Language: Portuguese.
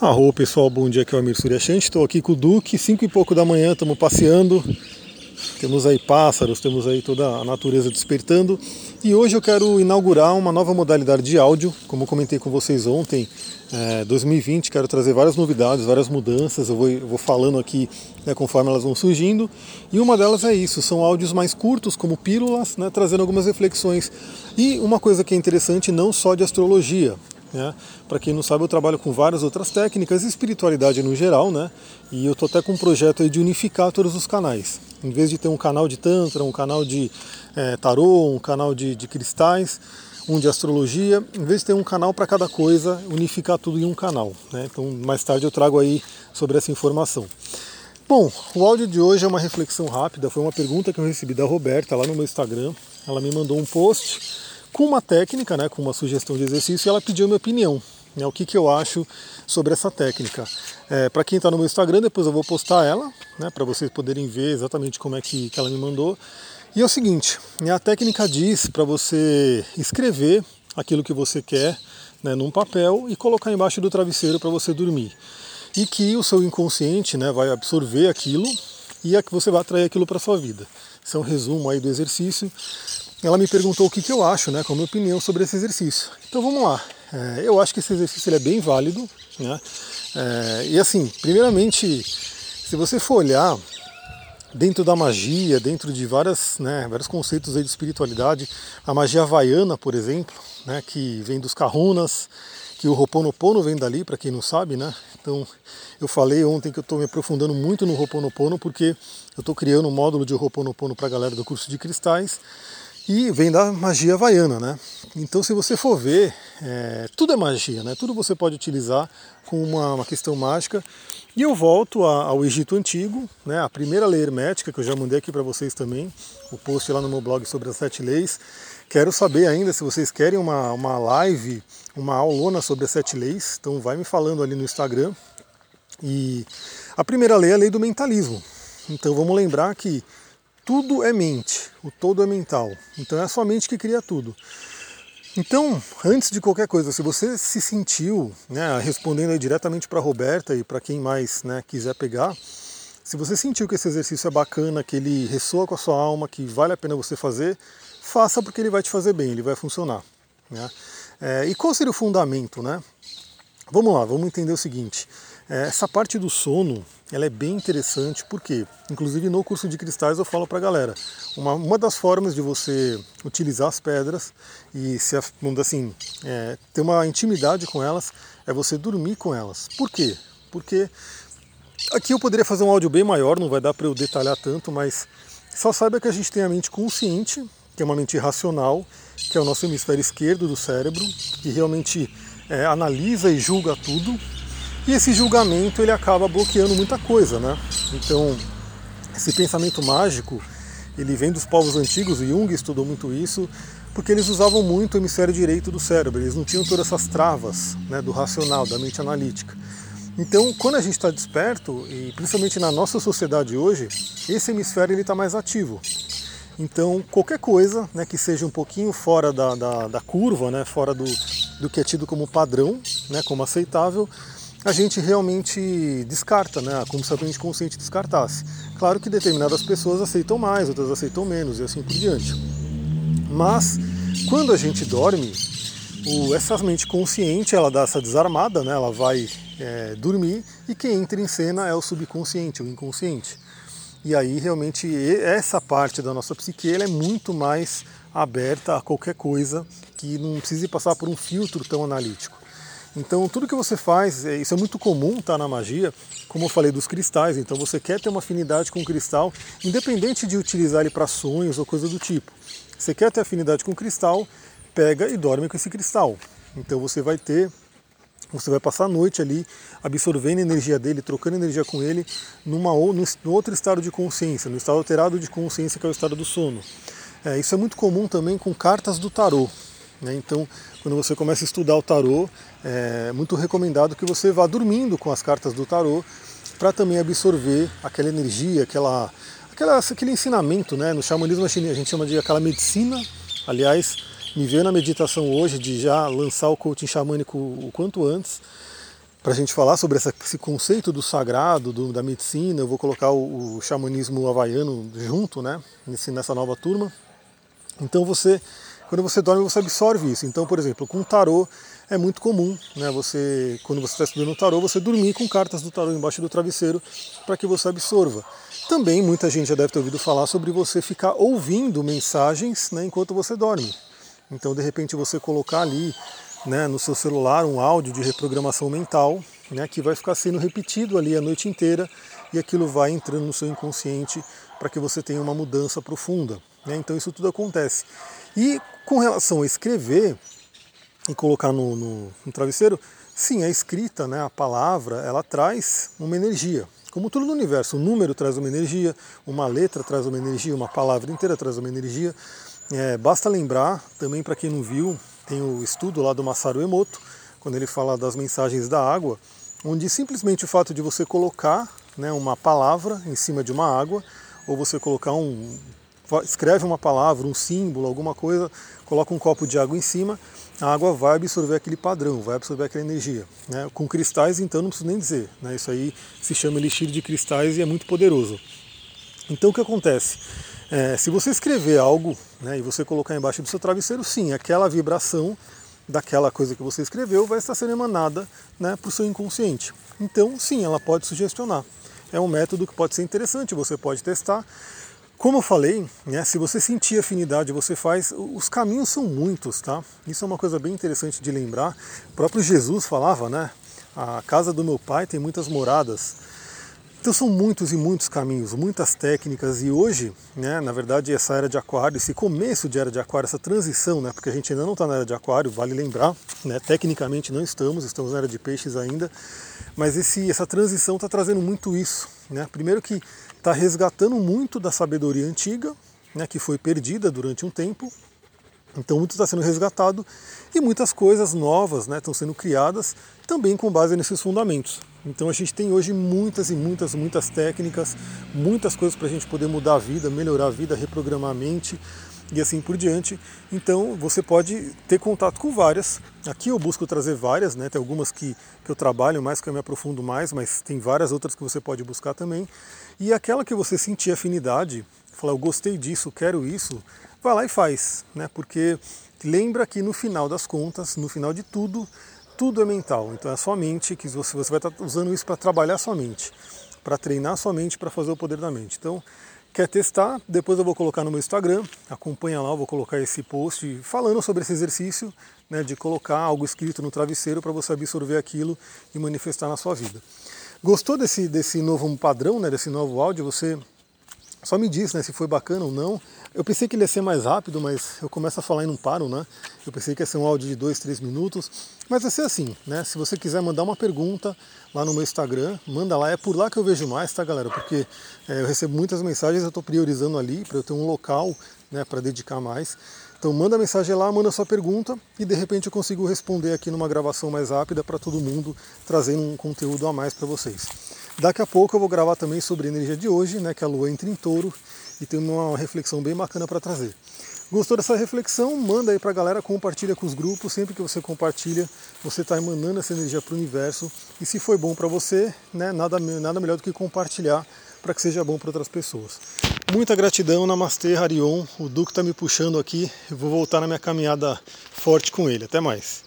Arro pessoal, bom dia, aqui é o Amir Suryashanti, estou aqui com o Duque, 5 e pouco da manhã, estamos passeando, temos aí pássaros, temos aí toda a natureza despertando. E hoje eu quero inaugurar uma nova modalidade de áudio, como comentei com vocês ontem, é, 2020, quero trazer várias novidades, várias mudanças, eu vou, eu vou falando aqui né, conforme elas vão surgindo. E uma delas é isso, são áudios mais curtos, como pílulas, né, trazendo algumas reflexões. E uma coisa que é interessante, não só de astrologia, né? Para quem não sabe, eu trabalho com várias outras técnicas e espiritualidade no geral, né? E eu estou até com um projeto de unificar todos os canais. Em vez de ter um canal de Tantra, um canal de é, tarô, um canal de, de cristais, um de astrologia, em vez de ter um canal para cada coisa, unificar tudo em um canal. Né? Então, mais tarde eu trago aí sobre essa informação. Bom, o áudio de hoje é uma reflexão rápida, foi uma pergunta que eu recebi da Roberta lá no meu Instagram. Ela me mandou um post com uma técnica, né, com uma sugestão de exercício, e ela pediu minha opinião. Né, o que, que eu acho sobre essa técnica. É, para quem está no meu Instagram, depois eu vou postar ela, né, para vocês poderem ver exatamente como é que, que ela me mandou. E é o seguinte, né, a técnica diz para você escrever aquilo que você quer né, num papel e colocar embaixo do travesseiro para você dormir. E que o seu inconsciente né, vai absorver aquilo e é que você vai atrair aquilo para sua vida. Esse é um resumo aí do exercício ela me perguntou o que, que eu acho, né, qual a minha opinião sobre esse exercício. Então vamos lá. É, eu acho que esse exercício é bem válido. Né? É, e assim, primeiramente, se você for olhar dentro da magia, dentro de várias, né, vários conceitos de espiritualidade, a magia havaiana, por exemplo, né, que vem dos kahunas, que o Ho'oponopono vem dali, para quem não sabe, né? Então, eu falei ontem que eu estou me aprofundando muito no Ho'oponopono porque eu estou criando um módulo de Ho'oponopono para a galera do curso de cristais e vem da magia havaiana, né? Então, se você for ver, é, tudo é magia, né? Tudo você pode utilizar com uma, uma questão mágica. E eu volto a, ao Egito Antigo, né? A primeira lei hermética, que eu já mandei aqui para vocês também, o post lá no meu blog sobre as sete leis. Quero saber ainda se vocês querem uma, uma live, uma aulona sobre as sete leis. Então, vai me falando ali no Instagram. E a primeira lei é a lei do mentalismo. Então, vamos lembrar que tudo é mente, o todo é mental. Então é a sua mente que cria tudo. Então, antes de qualquer coisa, se você se sentiu, né, respondendo diretamente para a Roberta e para quem mais né, quiser pegar, se você sentiu que esse exercício é bacana, que ele ressoa com a sua alma, que vale a pena você fazer, faça porque ele vai te fazer bem, ele vai funcionar. Né? É, e qual seria o fundamento? Né? Vamos lá, vamos entender o seguinte. É, essa parte do sono, ela é bem interessante, porque, inclusive no curso de cristais eu falo para a galera, uma, uma das formas de você utilizar as pedras e se assim, é, ter uma intimidade com elas é você dormir com elas. Por quê? Porque aqui eu poderia fazer um áudio bem maior, não vai dar para eu detalhar tanto, mas só saiba que a gente tem a mente consciente, que é uma mente racional, que é o nosso hemisfério esquerdo do cérebro, que realmente é, analisa e julga tudo, e esse julgamento ele acaba bloqueando muita coisa, né? Então, esse pensamento mágico, ele vem dos povos antigos, o Jung estudou muito isso, porque eles usavam muito o hemisfério direito do cérebro, eles não tinham todas essas travas né, do racional, da mente analítica. Então, quando a gente está desperto, e principalmente na nossa sociedade hoje, esse hemisfério está mais ativo. Então, qualquer coisa né, que seja um pouquinho fora da, da, da curva, né, fora do, do que é tido como padrão, né, como aceitável, a gente realmente descarta, né? como se a mente consciente descartasse. Claro que determinadas pessoas aceitam mais, outras aceitam menos e assim por diante. Mas quando a gente dorme, o, essa mente consciente ela dá essa desarmada, né? ela vai é, dormir e quem entra em cena é o subconsciente, o inconsciente. E aí realmente essa parte da nossa psique é muito mais aberta a qualquer coisa que não precise passar por um filtro tão analítico. Então tudo que você faz, é, isso é muito comum tá, na magia, como eu falei dos cristais, então você quer ter uma afinidade com o cristal, independente de utilizar ele para sonhos ou coisa do tipo. Você quer ter afinidade com o cristal, pega e dorme com esse cristal. Então você vai ter, você vai passar a noite ali absorvendo energia dele, trocando energia com ele, numa, no outro estado de consciência, no estado alterado de consciência que é o estado do sono. É, isso é muito comum também com cartas do tarô. Né? Então, quando você começa a estudar o tarô, é muito recomendado que você vá dormindo com as cartas do tarô para também absorver aquela energia, aquela, aquela, aquele ensinamento. Né? No xamanismo a gente chama de aquela medicina. Aliás, me veio na meditação hoje de já lançar o coaching xamânico o quanto antes. para a gente falar sobre esse conceito do sagrado, do, da medicina. Eu vou colocar o, o xamanismo havaiano junto, né, nesse, nessa nova turma. Então você, quando você dorme, você absorve isso. Então, por exemplo, com tarô é muito comum, né, você, quando você está estudando o tarô, você dormir com cartas do tarô embaixo do travesseiro para que você absorva. Também muita gente já deve ter ouvido falar sobre você ficar ouvindo mensagens né, enquanto você dorme. Então, de repente, você colocar ali né, no seu celular um áudio de reprogramação mental, né, que vai ficar sendo repetido ali a noite inteira e aquilo vai entrando no seu inconsciente para que você tenha uma mudança profunda. Né? Então isso tudo acontece. E com relação a escrever e colocar no, no, no travesseiro, sim, a escrita, né, a palavra, ela traz uma energia. Como tudo no universo, um número traz uma energia, uma letra traz uma energia, uma palavra inteira traz uma energia. É, basta lembrar, também para quem não viu, tem o estudo lá do Masaru Emoto, quando ele fala das mensagens da água, onde simplesmente o fato de você colocar né, uma palavra em cima de uma água, ou você colocar um. Escreve uma palavra, um símbolo, alguma coisa, coloca um copo de água em cima, a água vai absorver aquele padrão, vai absorver aquela energia. Né? Com cristais, então, não preciso nem dizer. Né? Isso aí se chama elixir de cristais e é muito poderoso. Então, o que acontece? É, se você escrever algo né, e você colocar embaixo do seu travesseiro, sim, aquela vibração daquela coisa que você escreveu vai estar sendo emanada né, para o seu inconsciente. Então, sim, ela pode sugestionar. É um método que pode ser interessante, você pode testar. Como eu falei, né, se você sentir afinidade, você faz. Os caminhos são muitos, tá? Isso é uma coisa bem interessante de lembrar. O próprio Jesus falava, né? A casa do meu pai tem muitas moradas. Então são muitos e muitos caminhos, muitas técnicas e hoje, né, na verdade, essa era de aquário, esse começo de era de aquário, essa transição, né, porque a gente ainda não está na era de aquário, vale lembrar, né, tecnicamente não estamos, estamos na era de peixes ainda, mas esse, essa transição está trazendo muito isso. Né, primeiro que está resgatando muito da sabedoria antiga, né, que foi perdida durante um tempo, então muito está sendo resgatado e muitas coisas novas né, estão sendo criadas também com base nesses fundamentos. Então a gente tem hoje muitas e muitas, muitas técnicas, muitas coisas para a gente poder mudar a vida, melhorar a vida, reprogramar a mente e assim por diante. Então você pode ter contato com várias. Aqui eu busco trazer várias, né? tem algumas que, que eu trabalho mais, que eu me aprofundo mais, mas tem várias outras que você pode buscar também. E aquela que você sentir afinidade, falar eu gostei disso, quero isso, vai lá e faz, né? porque lembra que no final das contas, no final de tudo, tudo é mental. Então é a sua mente que você, vai estar usando isso para trabalhar a sua mente, para treinar a sua mente para fazer o poder da mente. Então, quer testar? Depois eu vou colocar no meu Instagram, acompanha lá, eu vou colocar esse post falando sobre esse exercício, né, de colocar algo escrito no travesseiro para você absorver aquilo e manifestar na sua vida. Gostou desse, desse novo padrão, né, desse novo áudio? Você só me diz né, se foi bacana ou não. Eu pensei que ele ia ser mais rápido, mas eu começo a falar e não paro, né? Eu pensei que ia ser um áudio de 2, 3 minutos, mas vai ser assim, né? Se você quiser mandar uma pergunta lá no meu Instagram, manda lá, é por lá que eu vejo mais, tá galera? Porque é, eu recebo muitas mensagens, eu estou priorizando ali para eu ter um local né, para dedicar mais. Então manda mensagem lá, manda sua pergunta e de repente eu consigo responder aqui numa gravação mais rápida para todo mundo, trazendo um conteúdo a mais para vocês. Daqui a pouco eu vou gravar também sobre a energia de hoje, né, que a lua entra em touro e tem uma reflexão bem bacana para trazer. Gostou dessa reflexão? Manda aí para a galera, compartilha com os grupos. Sempre que você compartilha, você está emanando essa energia para o universo. E se foi bom para você, né, nada, nada melhor do que compartilhar para que seja bom para outras pessoas. Muita gratidão, Namastê, Harion. O Duque está me puxando aqui. Eu vou voltar na minha caminhada forte com ele. Até mais.